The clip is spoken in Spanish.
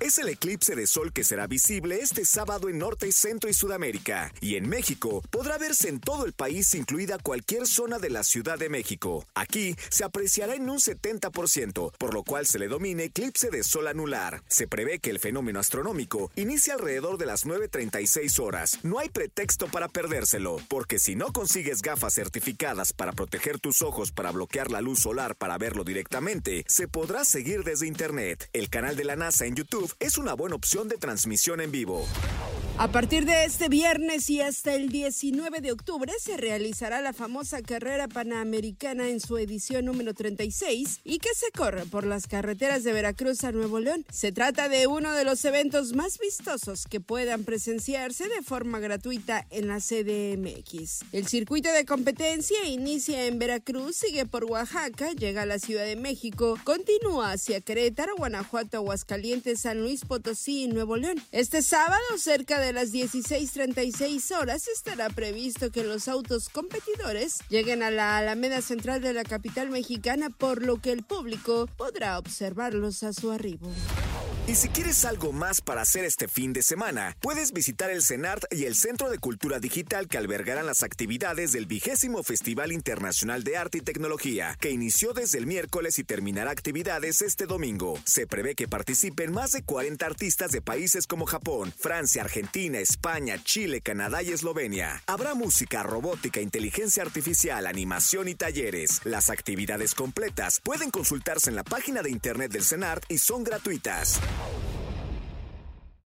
Es el eclipse de sol que será visible este sábado en Norte, Centro y Sudamérica. Y en México podrá verse en todo el país, incluida cualquier zona de la Ciudad de México. Aquí se apreciará en un 70%, por lo cual se le domina eclipse de sol anular. Se prevé que el fenómeno astronómico inicie alrededor de las 9.36 horas. No hay pretexto para perdérselo, porque si no consigues gafas certificadas para proteger tus ojos para bloquear la luz solar para verlo directamente, se podrá seguir desde Internet. El canal de la NASA en YouTube es una buena opción de transmisión en vivo. A partir de este viernes y hasta el 19 de octubre se realizará la famosa carrera panamericana en su edición número 36 y que se corre por las carreteras de Veracruz a Nuevo León. Se trata de uno de los eventos más vistosos que puedan presenciarse de forma gratuita en la CDMX. El circuito de competencia inicia en Veracruz, sigue por Oaxaca, llega a la Ciudad de México, continúa hacia Querétaro, Guanajuato, Aguascalientes, San Luis Potosí y Nuevo León. Este sábado, cerca de las 16.36 horas estará previsto que los autos competidores lleguen a la Alameda Central de la capital mexicana, por lo que el público podrá observarlos a su arribo. Y si quieres algo más para hacer este fin de semana, puedes visitar el CENART y el Centro de Cultura Digital que albergarán las actividades del vigésimo Festival Internacional de Arte y Tecnología, que inició desde el miércoles y terminará actividades este domingo. Se prevé que participen más de 40 artistas de países como Japón, Francia, Argentina, España, Chile, Canadá y Eslovenia. Habrá música, robótica, inteligencia artificial, animación y talleres. Las actividades completas pueden consultarse en la página de internet del CENART y son gratuitas.